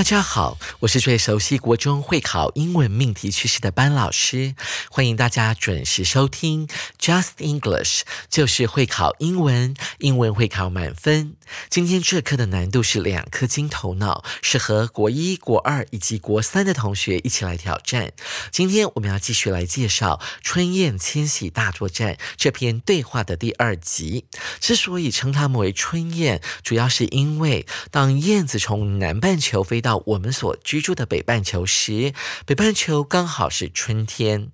大家好，我是最熟悉国中会考英文命题趋势的班老师，欢迎大家准时收听 Just English，就是会考英文，英文会考满分。今天这课的难度是两颗金头脑，适合国一、国二以及国三的同学一起来挑战。今天我们要继续来介绍《春燕迁徙大作战》这篇对话的第二集。之所以称它们为春燕，主要是因为当燕子从南半球飞到我们所居住的北半球时，北半球刚好是春天。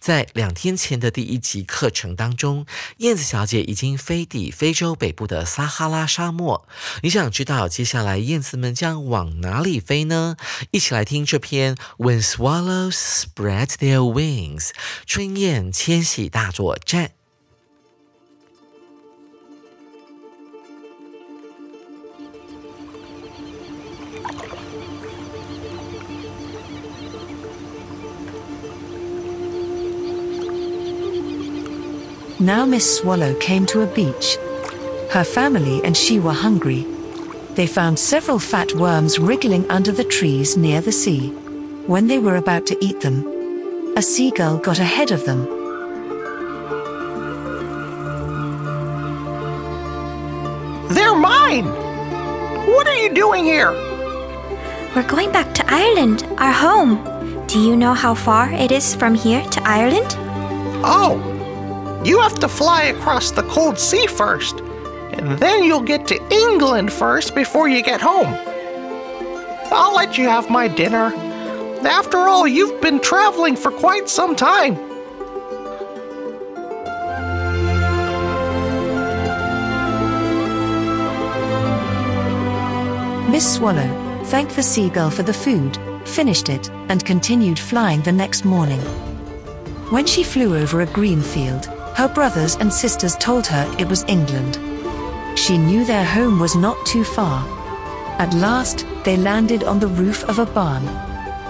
在两天前的第一集课程当中，燕子小姐已经飞抵非洲北部的撒哈拉沙漠。你想知道接下来燕子们将往哪里飞呢？一起来听这篇《When Swallows Spread Their Wings》春燕迁徙大作战。Now Miss Swallow came to a beach. Her family and she were hungry. They found several fat worms wriggling under the trees near the sea. When they were about to eat them, a seagull got ahead of them. They're mine! What are you doing here? We're going back to Ireland, our home. Do you know how far it is from here to Ireland? Oh, you have to fly across the cold sea first, and then you'll get to England first before you get home. I'll let you have my dinner. After all, you've been traveling for quite some time. Miss Swallow thanked the seagull for the food, finished it, and continued flying the next morning. When she flew over a green field, her brothers and sisters told her it was England. She knew their home was not too far. At last, they landed on the roof of a barn.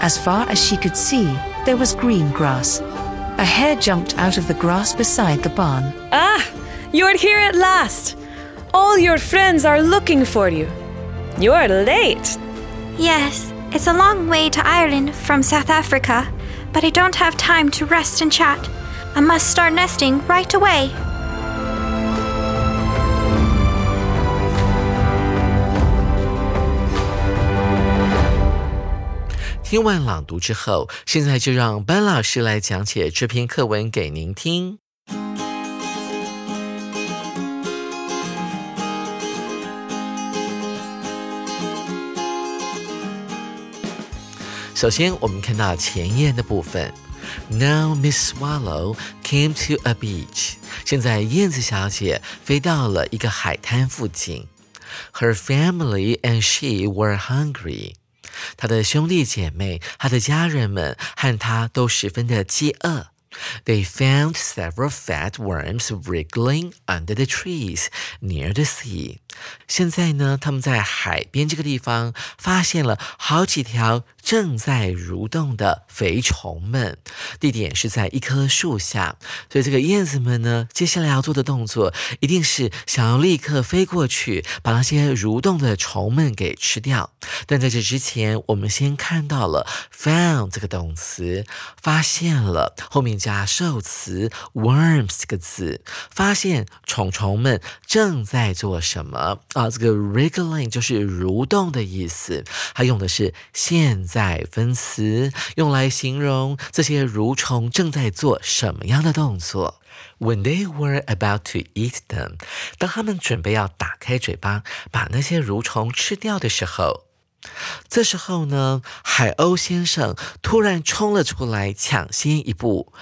As far as she could see, there was green grass. A hare jumped out of the grass beside the barn. Ah, you're here at last. All your friends are looking for you. You're late. Yes, it's a long way to Ireland from South Africa, but I don't have time to rest and chat. I must start nesting right away. 听完朗读之后，现在就让班老师来讲解这篇课文给您听。首先，我们看到前言的部分。Now Miss Swallow came to a beach。现在燕子小姐飞到了一个海滩附近。Her family and she were hungry。她的兄弟姐妹、她的家人们和她都十分的饥饿。They found several fat worms wriggling under the trees near the sea。现在呢，他们在海边这个地方发现了好几条 正在蠕动的肥虫们，地点是在一棵树下。所以这个燕子们呢，接下来要做的动作一定是想要立刻飞过去，把那些蠕动的虫们给吃掉。但在这之前，我们先看到了 found 这个动词，发现了，后面加受词 worms 这个字，发现虫虫们正在做什么啊？这个 wriggling 就是蠕动的意思，它用的是现在。带分词，用来形容这些蠕虫正在做什么样的动作。When they were about to eat them，当他们准备要打开嘴巴把那些蠕虫吃掉的时候。这时候呢，海鸥先生突然冲了出来，抢先一步。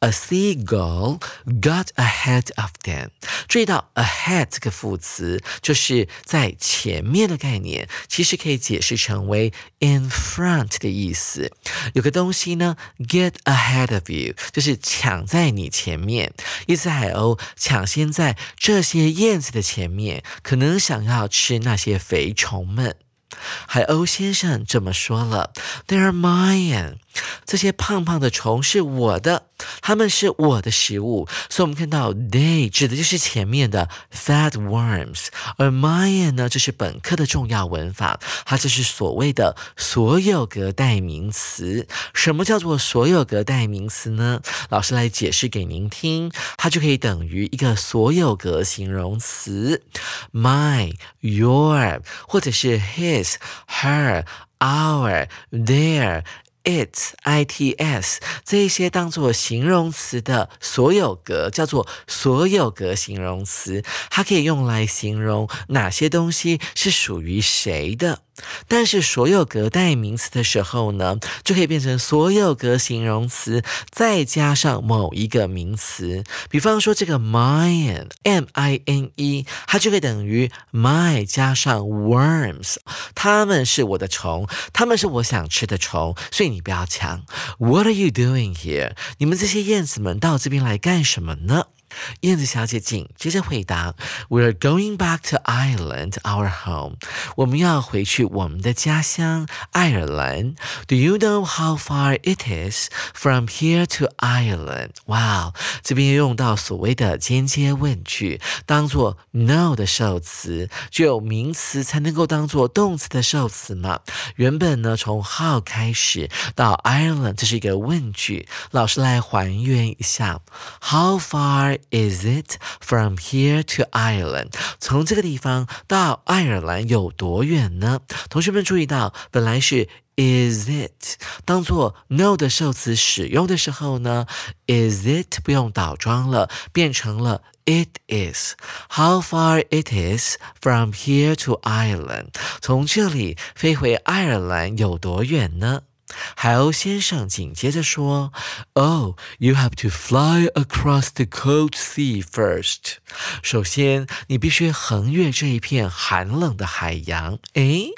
A seagull got ahead of them。注意到 ahead 这个副词，就是在前面的概念，其实可以解释成为 in front 的意思。有个东西呢，get ahead of you，就是抢在你前面。一只海鸥抢先在这些燕子的前面，可能想要吃那些肥虫们。海鸥先生这么说了：“They are mine。”这些胖胖的虫是我的，它们是我的食物。所以，我们看到 they 指的就是前面的 fat worms，而 mine 呢，这是本课的重要文法，它就是所谓的所有格代名词。什么叫做所有格代名词呢？老师来解释给您听，它就可以等于一个所有格形容词，my、your，或者是 his、her、our、their。Its its 这一些当做形容词的所有格叫做所有格形容词，它可以用来形容哪些东西是属于谁的。但是所有格代名词的时候呢，就可以变成所有格形容词再加上某一个名词。比方说这个 mine m i n e，它就可以等于 my 加上 worms，它们是我的虫，它们是我想吃的虫，所以你不要抢。What are you doing here？你们这些燕子们到这边来干什么呢？燕子小姐紧接着回答：“We're going back to Ireland, our home。我们要回去我们的家乡爱尔兰。Do you know how far it is from here to Ireland？” 哇，这边用到所谓的间接问句，当做 know 的受词，只有名词才能够当做动词的受词嘛。原本呢，从 how 开始到 Ireland，这是一个问句。老师来还原一下：How far? far？Is it from here to Ireland？从这个地方到爱尔兰有多远呢？同学们注意到，本来是 Is it 当做 no 的受词使用的时候呢？Is it 不用倒装了，变成了 It is. How far it is from here to Ireland？从这里飞回爱尔兰有多远呢？ 海鸥先生紧接着说：“Oh, you have to fly across the cold sea first。首先，你必须横越这一片寒冷的海洋。”诶。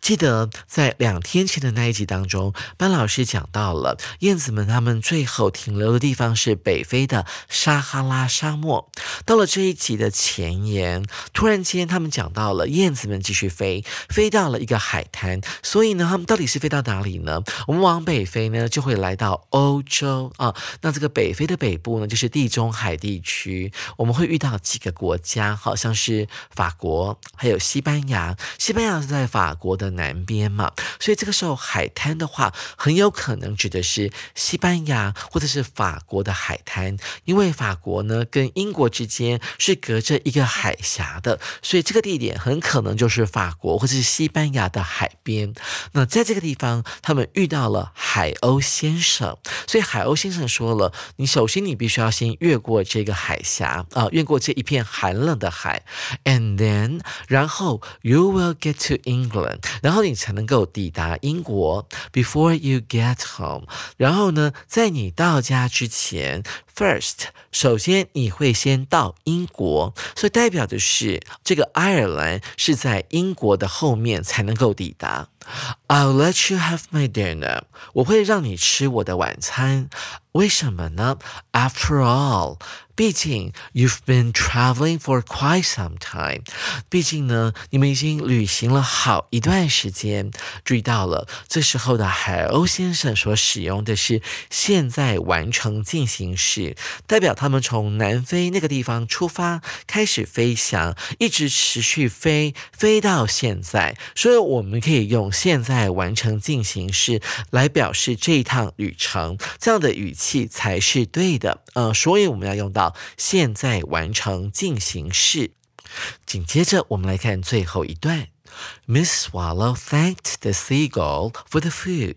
记得在两天前的那一集当中，班老师讲到了燕子们，它们最后停留的地方是北非的撒哈拉沙漠。到了这一集的前言，突然间他们讲到了燕子们继续飞，飞到了一个海滩。所以呢，他们到底是飞到哪里呢？我们往北飞呢，就会来到欧洲啊。那这个北非的北部呢，就是地中海地区。我们会遇到几个国家，好像是法国，还有西班牙。西班牙是在。法国的南边嘛，所以这个时候海滩的话，很有可能指的是西班牙或者是法国的海滩，因为法国呢跟英国之间是隔着一个海峡的，所以这个地点很可能就是法国或者是西班牙的海边。那在这个地方，他们遇到了海鸥先生，所以海鸥先生说了：“你首先你必须要先越过这个海峡啊，越过这一片寒冷的海，and then 然后 you will get to England。”然后你才能够抵达英国。Before you get home，然后呢，在你到家之前，first，首先你会先到英国，所以代表的是这个爱尔兰是在英国的后面才能够抵达。I'll let you have my dinner，我会让你吃我的晚餐。为什么呢？After all。毕竟，you've been traveling for quite some time。毕竟呢，你们已经旅行了好一段时间。注意到了，这时候的海鸥先生所使用的是现在完成进行式，代表他们从南非那个地方出发，开始飞翔，一直持续飞，飞到现在。所以，我们可以用现在完成进行式来表示这一趟旅程，这样的语气才是对的。呃，所以我们要用到。现在完成进行式。紧接着，我们来看最后一段。Miss Swallow thanked the seagull for the food。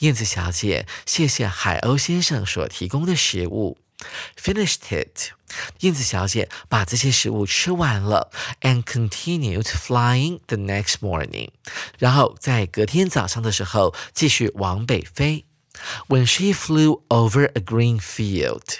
燕子小姐谢谢海鸥先生所提供的食物。Finished it。燕子小姐把这些食物吃完了，and continued flying the next morning。然后在隔天早上的时候，继续往北飞。When she flew over a green field,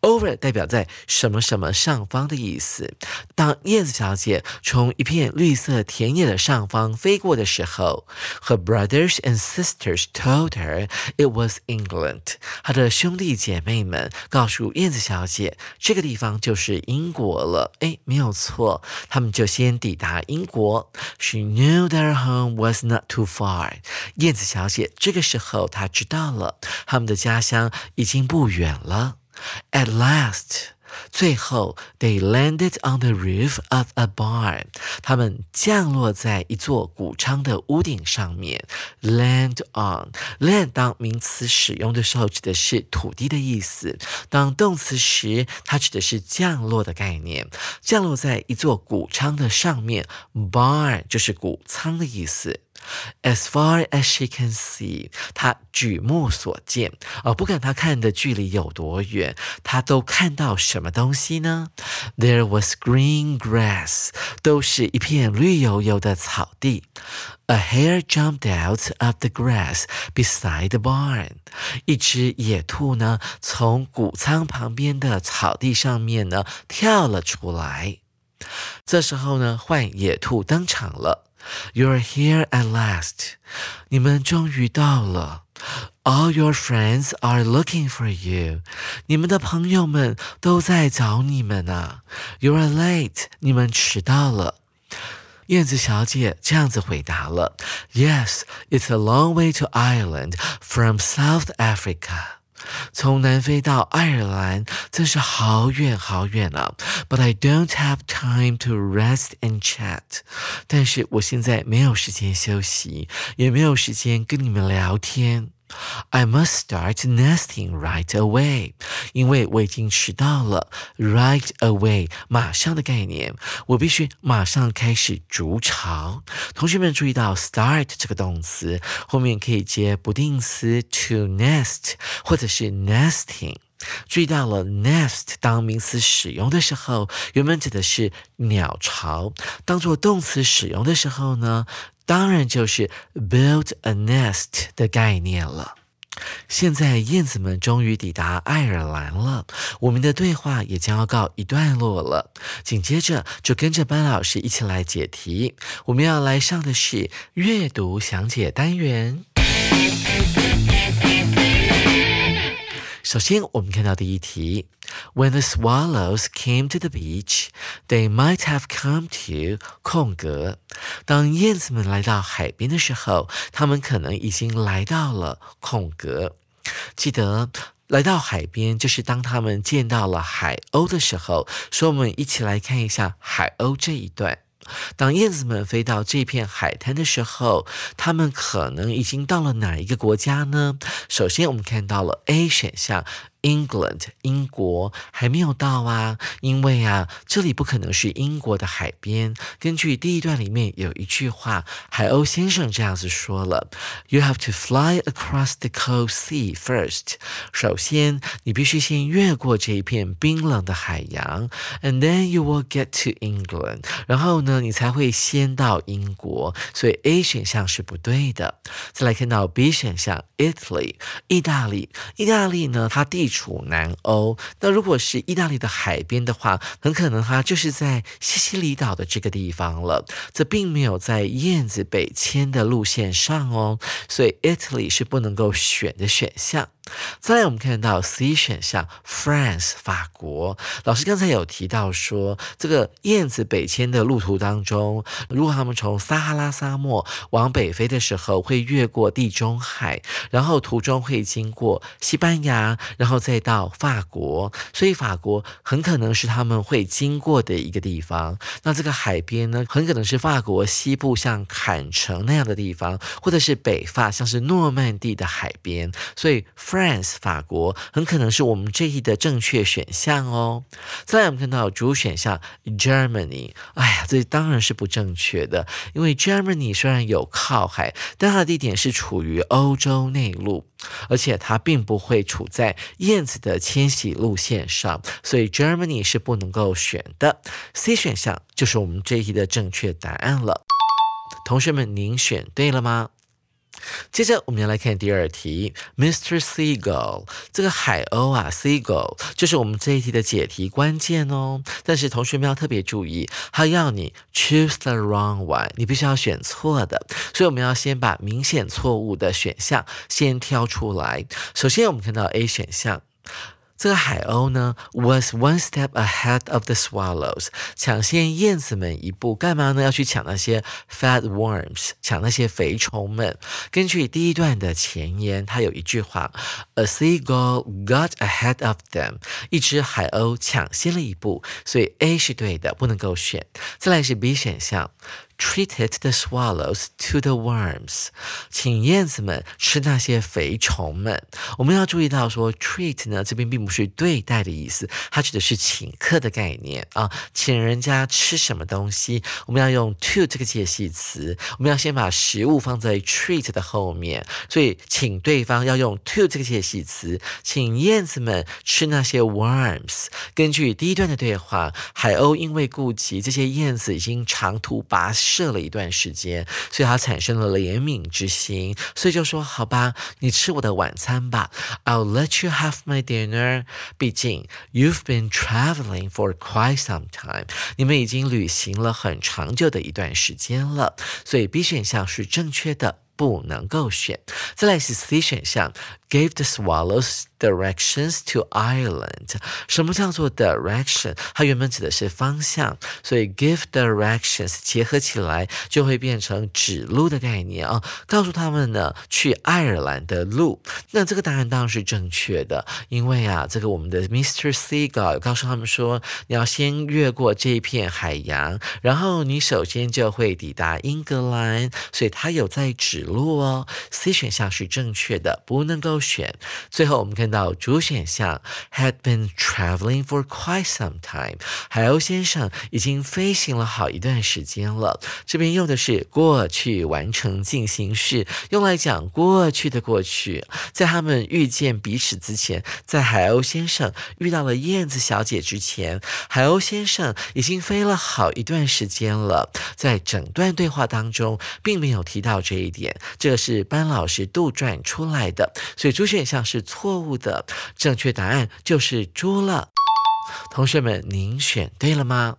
over 代表在什么什么上方的意思。当燕子小姐从一片绿色田野的上方飞过的时候，her brothers and sisters told her it was England。她的兄弟姐妹们告诉燕子小姐，这个地方就是英国了。哎，没有错，他们就先抵达英国。She knew their home was not too far。燕子小姐这个时候她知道了。他们的家乡已经不远了。At last，最后，they landed on the roof of a barn。他们降落在一座谷仓的屋顶上面。Land on，land 当名词使用的时候，指的是土地的意思；当动词时，它指的是降落的概念。降落在一座谷仓的上面，barn 就是谷仓的意思。As far as she can see，她举目所见，而不管她看的距离有多远，她都看到什么东西呢？There was green grass，都是一片绿油油的草地。A hare jumped out of the grass beside the barn。一只野兔呢，从谷仓旁边的草地上面呢跳了出来。这时候呢，换野兔登场了。 You're here at last. 你们终于到了。All your friends are looking for you. 你们的朋友们都在找你们呢。You're late. 你们迟到了。燕子小姐这样子回答了：“Yes, it's a long way to Ireland from South Africa.” 从南非到爱尔兰真是好远好远啊！But I don't have time to rest and chat。但是我现在没有时间休息，也没有时间跟你们聊天。I must start nesting right away，因为我已经迟到了。Right away，马上的概念，我必须马上开始筑巢。同学们注意到，start 这个动词后面可以接不定词 to nest，或者是 nesting。注意到了，nest 当名词使用的时候，原本指的是鸟巢；当做动词使用的时候呢，当然就是 build a nest 的概念了。现在燕子们终于抵达爱尔兰了，我们的对话也将要告一段落了。紧接着就跟着班老师一起来解题。我们要来上的是阅读详解单元。首先，我们看到第一题：When the swallows came to the beach, they might have come to 空格。当燕子们来到海边的时候，它们可能已经来到了空格。记得，来到海边就是当他们见到了海鸥的时候。说，我们一起来看一下海鸥这一段。当燕子们飞到这片海滩的时候，它们可能已经到了哪一个国家呢？首先，我们看到了 A 选项。England，英国还没有到啊，因为啊，这里不可能是英国的海边。根据第一段里面有一句话，海鸥先生这样子说了：“You have to fly across the cold sea first。”首先，你必须先越过这一片冰冷的海洋，and then you will get to England。然后呢，你才会先到英国。所以 A 选项是不对的。再来看到 B 选项，Italy，意大利。意大利呢，它地处南欧，那如果是意大利的海边的话，很可能哈就是在西西里岛的这个地方了。这并没有在燕子北迁的路线上哦，所以 Italy 是不能够选的选项。再来，我们看到 C 选项，France 法国。老师刚才有提到说，这个燕子北迁的路途当中，如果他们从撒哈拉沙漠往北飞的时候，会越过地中海，然后途中会经过西班牙，然后再到法国，所以法国很可能是他们会经过的一个地方。那这个海边呢，很可能是法国西部像坎城那样的地方，或者是北法像是诺曼底的海边，所以。France 法国很可能是我们这一的正确选项哦。再来，我们看到主选项 Germany，哎呀，这当然是不正确的，因为 Germany 虽然有靠海，但它的地点是处于欧洲内陆，而且它并不会处在燕子的迁徙路线上，所以 Germany 是不能够选的。C 选项就是我们这一的正确答案了。同学们，您选对了吗？接着我们要来看第二题，Mr. Seagull 这个海鸥啊，Seagull 就是我们这一题的解题关键哦。但是同学们要特别注意，它要你 choose the wrong one，你必须要选错的。所以我们要先把明显错误的选项先挑出来。首先我们看到 A 选项。这个海鸥呢，was one step ahead of the swallows，抢先燕子们一步，干嘛呢？要去抢那些 fat worms，抢那些肥虫们。根据第一段的前言，它有一句话，a seagull got ahead of them，一只海鸥抢先了一步，所以 A 是对的，不能够选。再来是 B 选项。Treated the swallows to the worms，请燕子们吃那些肥虫们。我们要注意到说，treat 呢这边并不是对待的意思，它指的是请客的概念啊，请人家吃什么东西，我们要用 to 这个介系词，我们要先把食物放在 treat 的后面，所以请对方要用 to 这个介系词，请燕子们吃那些 worms。根据第一段的对话，海鸥因为顾及这些燕子已经长途跋涉。射了一段时间，所以他产生了怜悯之心，所以就说：“好吧，你吃我的晚餐吧。”I'll let you have my dinner。毕竟，you've been traveling for quite some time。你们已经旅行了很长久的一段时间了，所以 B 选项是正确的，不能够选。再来是 C 选项，gave the swallows。Directions to Ireland，什么叫做 direction？它原本指的是方向，所以 give directions 结合起来就会变成指路的概念啊，告诉他们呢去爱尔兰的路。那这个答案当然是正确的，因为啊，这个我们的 Mr. Seagull 告诉他们说，你要先越过这一片海洋，然后你首先就会抵达英格兰，所以他有在指路哦。C 选项是正确的，不能够选。最后我们看。到主选项，had been traveling for quite some time。海鸥先生已经飞行了好一段时间了。这边用的是过去完成进行式，用来讲过去的过去。在他们遇见彼此之前，在海鸥先生遇到了燕子小姐之前，海鸥先生已经飞了好一段时间了。在整段对话当中，并没有提到这一点，这个是班老师杜撰出来的，所以猪选项是错误。的正确答案就是猪了，同学们，您选对了吗？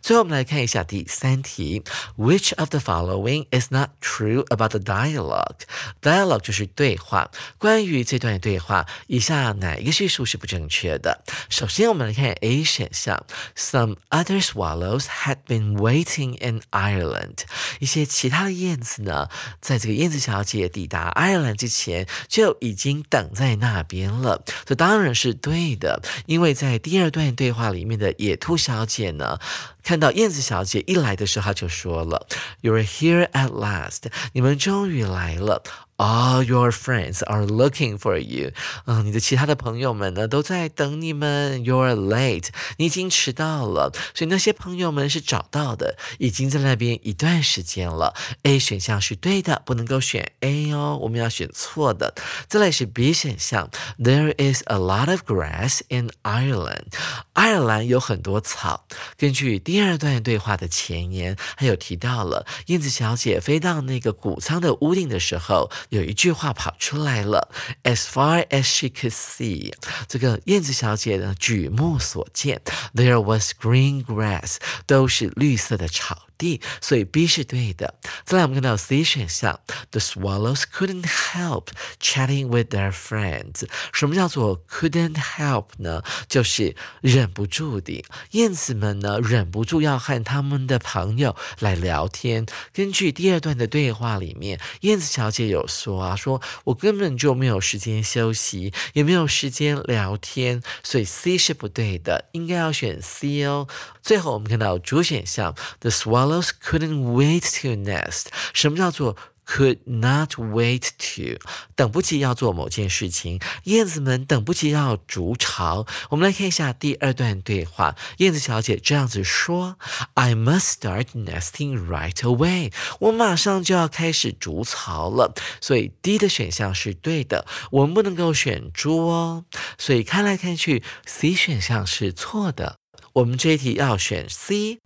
最后，我们来看一下第三题：Which of the following is not true about the dialogue? Dialogue 就是对话。关于这段对话，以下哪一个叙述是不正确的？首先，我们来看 A 选项：Some other swallows had been waiting in Ireland。一些其他的燕子呢，在这个燕子小姐抵达爱尔兰之前，就已经等在那边了。这当然是对的，因为在第二段对话里面的野兔小姐呢。看到燕子小姐一来的时候，她就说了：“You're here at last，你们终于来了。” All your friends are looking for you。嗯，你的其他的朋友们呢，都在等你们。You're late，你已经迟到了。所以那些朋友们是找到的，已经在那边一段时间了。A 选项是对的，不能够选 A 哦，我们要选错的。再来是 B 选项，There is a lot of grass in Ireland。爱尔兰有很多草。根据第二段对话的前言，还有提到了燕子小姐飞到那个谷仓的屋顶的时候。有一句话跑出来了，As far as she could see，这个燕子小姐呢，举目所见，There was green grass，都是绿色的草。D，所以 B 是对的。再来，我们看到 C 选项，The swallows couldn't help chatting with their friends。什么叫做 couldn't help 呢？就是忍不住的，燕子们呢忍不住要和他们的朋友来聊天。根据第二段的对话里面，燕子小姐有说啊，说我根本就没有时间休息，也没有时间聊天，所以 C 是不对的，应该要选 C 哦。最后，我们看到主选项，The swallows couldn't wait to nest。什么叫做 could not wait to 等不及要做某件事情，燕子们等不及要筑巢。我们来看一下第二段对话，燕子小姐这样子说：“I must start nesting right away。我马上就要开始筑巢了。”所以 D 的选项是对的，我们不能够选猪哦。所以看来看去，C 选项是错的。我们这一题要选 C。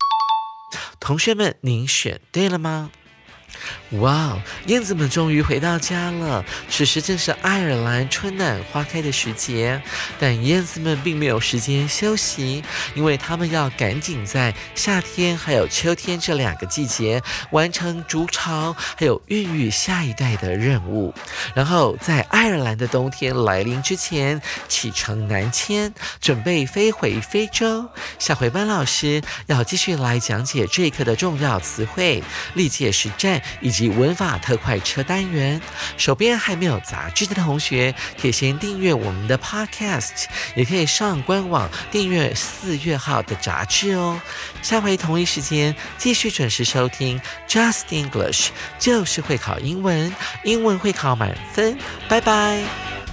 同学们，您选对了吗？哇，燕子们终于回到家了。此时正是爱尔兰春暖花开的时节，但燕子们并没有时间休息，因为它们要赶紧在夏天还有秋天这两个季节完成筑巢还有孕育下一代的任务，然后在爱尔兰的冬天来临之前启程南迁，准备飞回非洲。下回班老师要继续来讲解这一课的重要词汇、历届实战。以及及文法特快车单元，手边还没有杂志的同学，可以先订阅我们的 Podcast，也可以上官网订阅四月号的杂志哦。下回同一时间继续准时收听 Just English，就是会考英文，英文会考满分。拜拜。